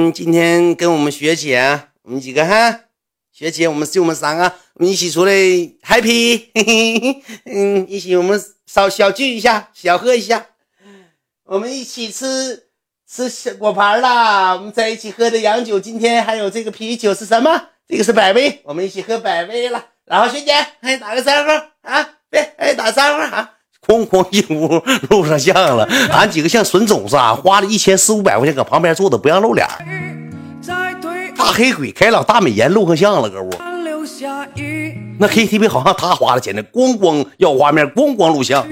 嗯，今天跟我们学姐，我们几个哈，学姐，我们就我们三个，我们一起出来 happy，嘿嘿，嗯，一起我们小小聚一下，小喝一下，我们一起吃吃果盘啦，我们在一起喝的洋酒，今天还有这个啤酒是什么？这个是百威，我们一起喝百威了。然后学姐，哎，打个招呼啊，别，哎，打个招呼啊。哐哐进屋录上像了，俺几个像损种子啊，花了一千四五百块钱搁旁边坐着不让露脸。大黑鬼开朗大美颜录上像了，搁屋。那 KTV 好像他花了钱呢，咣咣要画面，咣咣录像。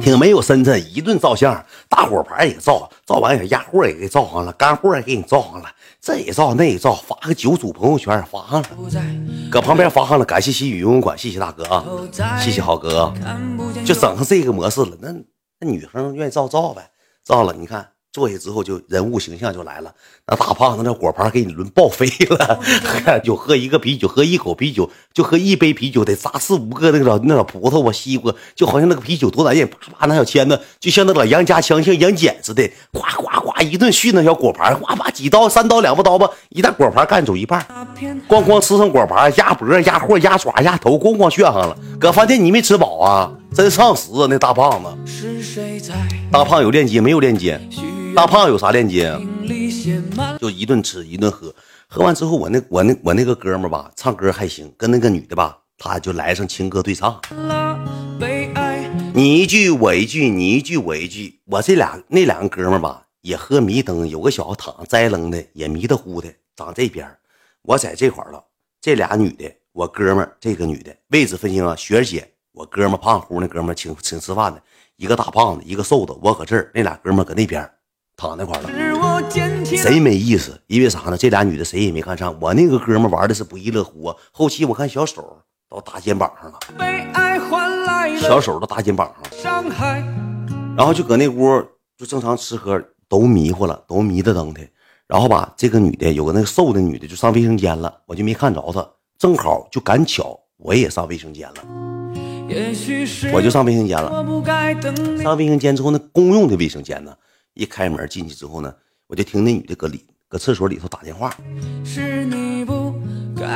挺没有深沉，一顿照相，大果盘也照，照完也压货也给照上了，干货也给你照上了，这也照那也照，发个九组朋友圈发上了，搁旁边发上了，感谢西雨游泳馆，谢谢大哥啊，谢谢好哥，就整成这个模式了，那那女生愿意照照呗，照了，你看。坐下之后就人物形象就来了，那大胖子那果盘给你抡爆飞了，就喝一个啤酒，喝一口啤酒就喝一杯啤酒得砸四五个那个那老葡萄啊西瓜，就好像那个啤酒多难咽，啪啪那小签子就像那老杨家枪像杨戬似的，呱呱呱一顿续那小果盘，呱吧几刀三刀两不刀吧，一大果盘干走一半，咣咣吃上果盘鸭脖鸭货鸭爪鸭头，咣咣炫上了，搁饭店你没吃饱啊？真上食啊那大胖子，大胖有链接没有链接？大胖有啥链接啊？就一顿吃一顿喝，喝完之后，我那我那我那个哥们吧，唱歌还行，跟那个女的吧，他就来上情歌对唱，你一句我一句，你一句我一句。我这俩那两个哥们吧，也喝迷瞪，有个小子躺栽楞的，也迷的糊的，长这边我在这块了。这俩女的，我哥们这个女的位置分清啊，雪儿姐，我哥们胖乎那哥们请请吃饭的，一个大胖子，一个瘦子，我搁这儿，那俩哥们搁那边。躺那块了，贼没意思。因为啥呢？这俩女的谁也没看上。我那个哥们玩的是不亦乐乎啊。后期我看小手到大肩膀上了，小手到大肩膀上了，然后就搁那屋就正常吃喝，都迷糊了，都迷的瞪的。然后吧，这个女的有个那个瘦的女的就上卫生间了，我就没看着她。正好就赶巧，我也上卫生间了，我就上卫生间了。上卫生间之后，那公用的卫生间呢？一开门进去之后呢，我就听那女的搁里搁厕所里头打电话。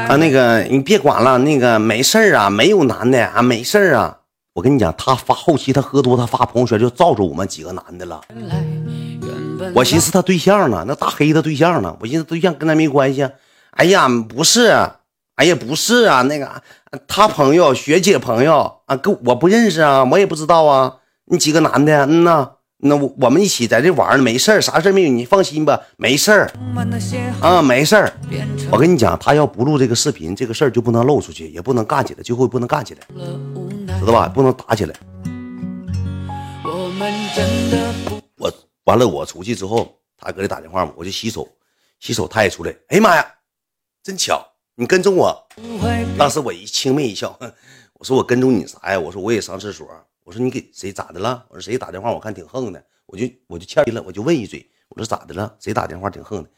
啊，那个你别管了，那个没事啊，没有男的啊，没事啊。我跟你讲，他发后期他喝多，他发朋友圈就照着我们几个男的了。我寻思他对象呢，那大黑他对象呢？我寻思对象跟他没关系。哎呀，不是，哎呀，不是啊，那个他朋友学姐朋友啊，跟我不认识啊，我也不知道啊。你几个男的，嗯呐。那我我们一起在这玩呢，没事儿，啥事儿没有，你放心吧，没事儿啊，没事儿。我跟你讲，他要不录这个视频，这个事儿就不能露出去，也不能干起来，最后不能干起来，知道吧？不能打起来。我完了，我出去之后，他搁这打电话嘛，我就洗手，洗手他也出来。哎呀妈呀，真巧，你跟踪我。当时我一轻蔑一笑，我说我跟踪你啥呀？我说我也上厕所。我说你给谁咋的了？我说谁打电话？我看挺横的，我就我就欠了，我就问一嘴。我说咋的了？谁打电话挺横的？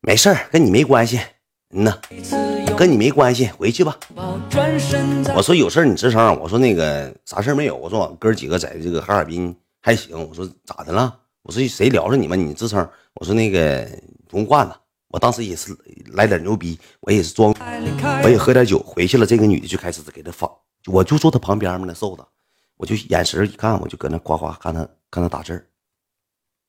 没事儿，跟你没关系。嗯呐，跟你没关系，回去吧。我说有事儿你吱声。我说那个啥事儿没有。我说我哥几个在这个哈尔滨还行。我说咋的了？我说谁聊着你们？你吱声。我说那个不用惯了。我当时也是来点牛逼，我也是装，我也喝点酒。回去了，这个女的就开始给他发，我就坐他旁边嘛，那瘦子。我就眼神一看，我就搁那呱呱看他，看他打字儿，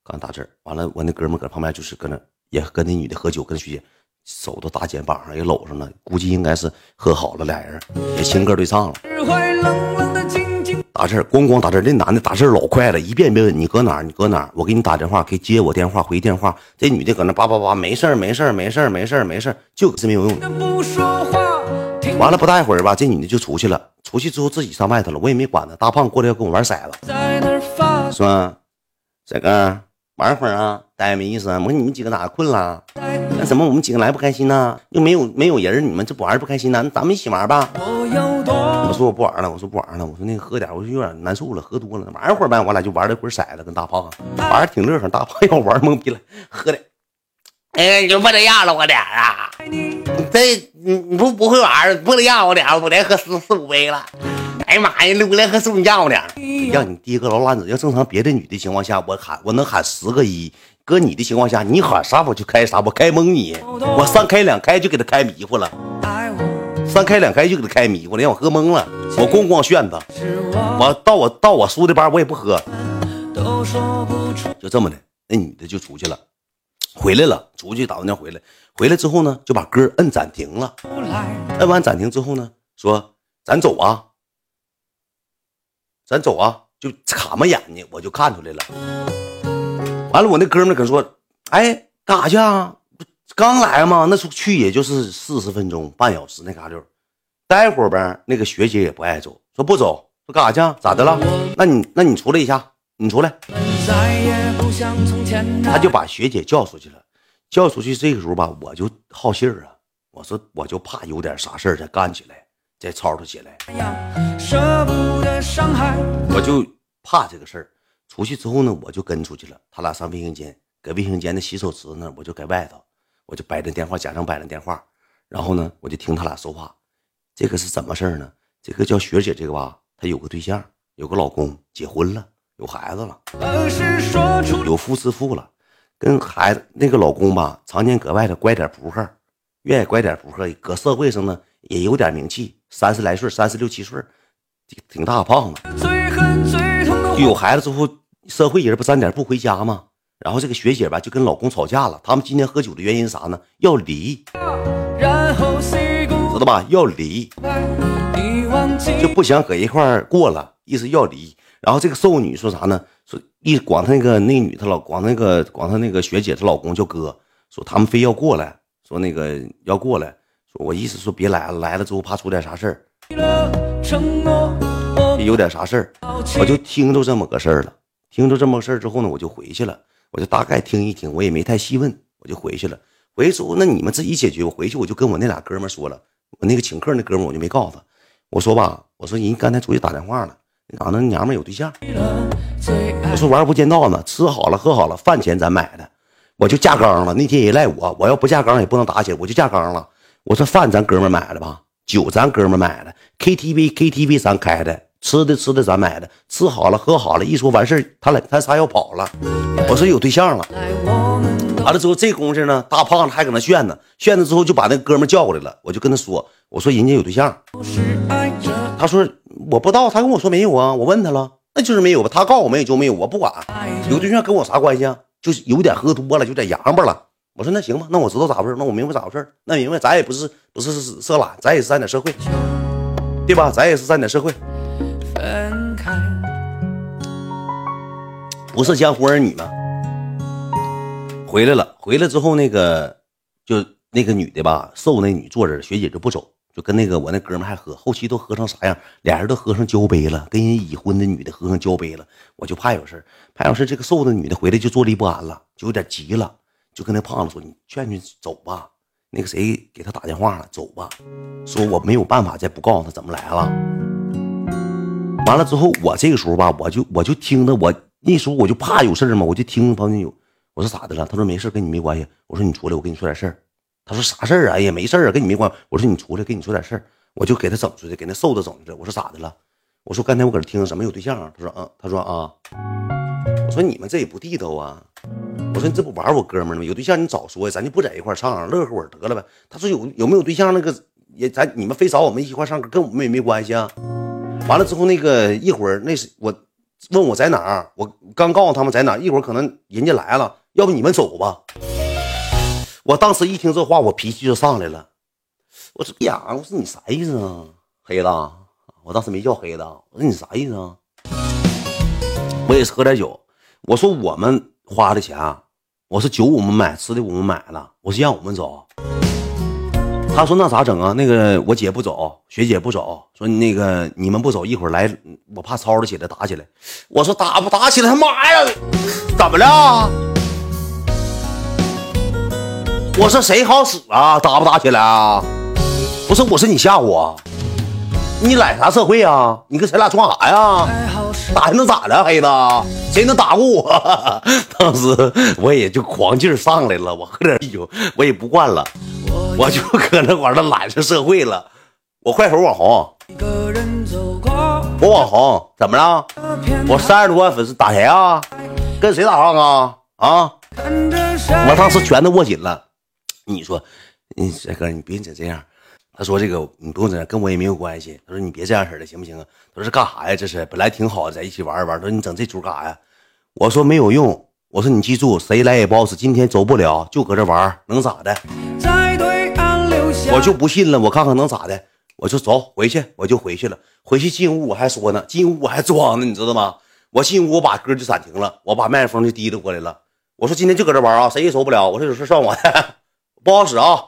看打字儿。完了，我那哥们搁旁边就是搁那也跟那女的喝酒，跟徐姐手都搭肩膀上也搂上了，估计应该是喝好了，俩人也情歌对唱了。打字儿，咣咣打字儿。那男的打字儿老快了，一遍一遍问你搁哪儿，你搁哪儿，我给你打电话，可以接我电话，回电话。这女的搁那叭叭叭，没事儿，没事儿，没事儿，没事儿，没事儿，就是没有用。完了不大一会儿吧，这女的就出去了。出去之后自己上外头了，我也没管她。大胖过来要跟我玩骰子，是吧？这个玩会儿啊，待没意思。啊我说你们几个哪困了？那怎么我们几个来不开心呢？又没有没有人，你们这不玩不开心呢？那咱们一起玩吧。我说我不玩了，我说不玩了，我说那个喝点，我说有点难受了，喝多了，玩一会儿呗。我俩就玩了一会儿骰子，跟大胖玩的挺乐呵。大胖要玩懵逼了，喝的。哎，你就不这样了，我俩啊！这你你不不会玩不能压，我俩我连喝四四五杯了。哎呀妈呀，撸来和送药呢！让你爹个老烂子，要正常别的女的情况下，我喊我能喊十个一。搁你的情况下，你喊啥我就开啥，我开蒙你，我三开两开就给他开迷糊了，三开两开就给他开迷糊了，让我喝懵了，我咣咣炫他，我到我到我叔的班我也不喝，就这么的，那女的就出去了，回来了，出去打完电回来，回来之后呢，就把歌摁暂停了，摁完暂停之后呢，说咱走啊，咱走啊，就卡么眼睛，我就看出来了。完了，我那哥们可说：“哎，干啥去啊？刚来吗？那时候去也就是四十分钟、半小时那嘎溜，待会儿呗。那个学姐也不爱走，说不走，说干啥去？咋的了？那你那你出来一下，你出来。他就把学姐叫出去了，叫出去这个时候吧，我就好信儿啊。我说我就怕有点啥事儿再干起来，再吵吵起来，我就怕这个事儿。”出去之后呢，我就跟出去了。他俩上卫生间，搁卫生间的洗手池那，我就搁外头，我就摆着电话，假装摆着电话。然后呢，我就听他俩说话。这个是怎么事呢？这个叫学姐，这个吧，她有个对象，有个老公，结婚了，有孩子了，有夫之妇了。跟孩子那个老公吧，常年搁外头拐点扑克，愿意拐点扑克，搁社会上呢也有点名气，三十来岁，三十六七岁，挺大胖子。有孩子之后，社会人不沾点不回家吗？然后这个学姐吧就跟老公吵架了。他们今天喝酒的原因啥呢？要离，知道吧？要离，就不想搁一块过了，意思要离。然后这个瘦女说啥呢？说一管她那个那女她老管那个管她那个学姐她老公叫哥，说他们非要过来，说那个要过来，说我意思说别来了，来了之后怕出点啥事儿。有点啥事儿，我就听着这么个事儿了。听着这么个事儿之后呢，我就回去了。我就大概听一听，我也没太细问，我就回去了。回去之后，那你们自己解决。我回去我就跟我那俩哥们说了，我那个请客那哥们我就没告诉他。我说吧，我说人刚才出去打电话了，那那娘们有对象。我说玩无间道呢，吃好了喝好了，饭钱咱买的，我就架缸了。那天也赖我，我要不架缸也不能打起来，我就架缸了。我说饭咱哥们买的吧，酒咱哥们买的，KTV KTV 咱开的。吃的吃的咱买的，吃好了喝好了，一说完事儿，他俩他仨要跑了。我说有对象了，完了之后这功夫呢，大胖子还搁那炫呢，炫了之后就把那哥们叫过来了，我就跟他说，我说人家有对象，他说我不知道，他跟我说没有啊，我问他了，那就是没有吧，他告诉我没有就没有，我不管，有对象跟我啥关系啊？就是有点喝多了，有点洋巴了。我说那行吧，那我知道咋回事，那我明白咋回事，那明白咱也不是不是色懒，咱也是沾点社会，对吧？咱也是沾点社会。分开，不是江湖儿女吗？回来了，回来之后那个就那个女的吧，瘦那女坐着，学姐就不走，就跟那个我那哥们还喝，后期都喝成啥样？俩人都喝成交杯了，跟人已婚的女的喝成交杯了，我就怕有事怕有事这个瘦的女的回来就坐立不安了，就有点急了，就跟那胖子说：“你劝劝走吧。”那个谁给他打电话了，走吧，说我没有办法再不告诉他怎么来了。完了之后，我这个时候吧，我就我就听着，我那时候我就怕有事儿嘛，我就听旁边有，我说咋的了？他说没事跟你没关系。我说你出来，我跟你说点事儿。他说啥事儿啊？哎呀，没事啊，跟你没关。我说你出来，跟你说点事儿。我就给他整出去，给那瘦子整出去。我说咋的了？我说刚才我搁这听着，怎么有对象啊？他说嗯，他说啊。我说你们这也不地道啊。我说你这不玩我哥们儿吗？有对象你早说呀，咱就不在一块唱，乐呵会儿得了呗。他说有有没有对象那个也咱你们非找我们一块唱歌，跟我们也没关系啊。完了之后，那个一会儿那是我问我在哪儿，我刚告诉他们在哪，一会儿可能人家来了，要不你们走吧。我当时一听这话，我脾气就上来了。我说呀，我说你啥意思啊，黑子？我当时没叫黑子，我说你啥意思啊？我也是喝点酒。我说我们花的钱，我说酒我们买，吃的我们买了，我是让我们走。他说：“那咋整啊？那个我姐不走，学姐不走，说那个你们不走，一会儿来，我怕吵吵起来打起来。”我说：“打不打起来？他妈呀，怎么了？”我说：“谁好使啊？打不打起来啊？”不是，我说你吓唬我，你揽啥社会啊？你跟谁俩装啥呀？打能咋的，黑子？谁能打过我？当时我也就狂劲上来了，我喝点啤酒，我也不惯了。我就搁那玩儿，那揽上社会了。我快手网红，我网红怎么了？我三十多万粉丝打谁啊？跟谁打仗啊？啊！我当时拳头握紧了。你说，你帅哥，你别整这样。他说这个你不用这样，跟我也没有关系。他说你别这样式的，行不行啊？他说这干啥呀？这是本来挺好的，在一起玩一玩。他说你整这出干啥呀？我说没有用。我说你记住，谁来也不好使。今天走不了，就搁这玩，能咋的？我就不信了，我看看能咋的。我就走回去，我就回去了。回去进屋我还说呢，进屋我还装呢，你知道吗？我进屋我把歌就暂停了，我把麦克风就提溜过来了。我说今天就搁这玩啊，谁也走不了。我说有事算我的，不好使啊。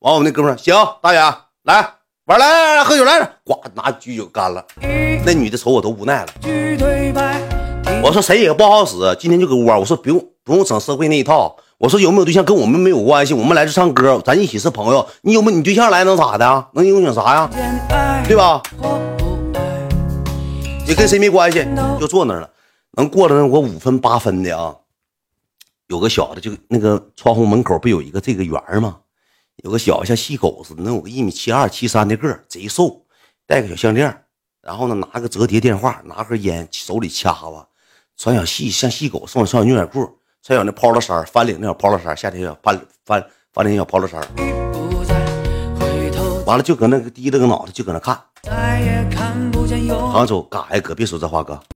完，我们那哥们儿行，大爷来玩来来来喝酒来，呱拿举酒干了。那女的瞅我都无奈了。我说谁也不好使，今天就搁屋。我说不用不用整社会那一套。我说有没有对象跟我们没有关系，我们来这唱歌，咱一起是朋友。你有没有你对象来能咋的？能影响啥呀？对吧？也跟谁没关系，就坐那儿了。能过了我五分八分的啊。有个小子就那个窗户门口不有一个这个圆吗？有个小子像细狗似的，能有个一米七二七三的个贼瘦，戴个小项链，然后呢拿个折叠电话，拿盒烟，手里掐着，穿小细像细狗，送穿小牛仔裤。穿小那 polo 衫，翻领那小 polo 衫，夏天小翻翻翻领小 polo 衫，完了就搁那个低着个脑袋就搁那看，杭州干啥呀？哥别说这话，哥。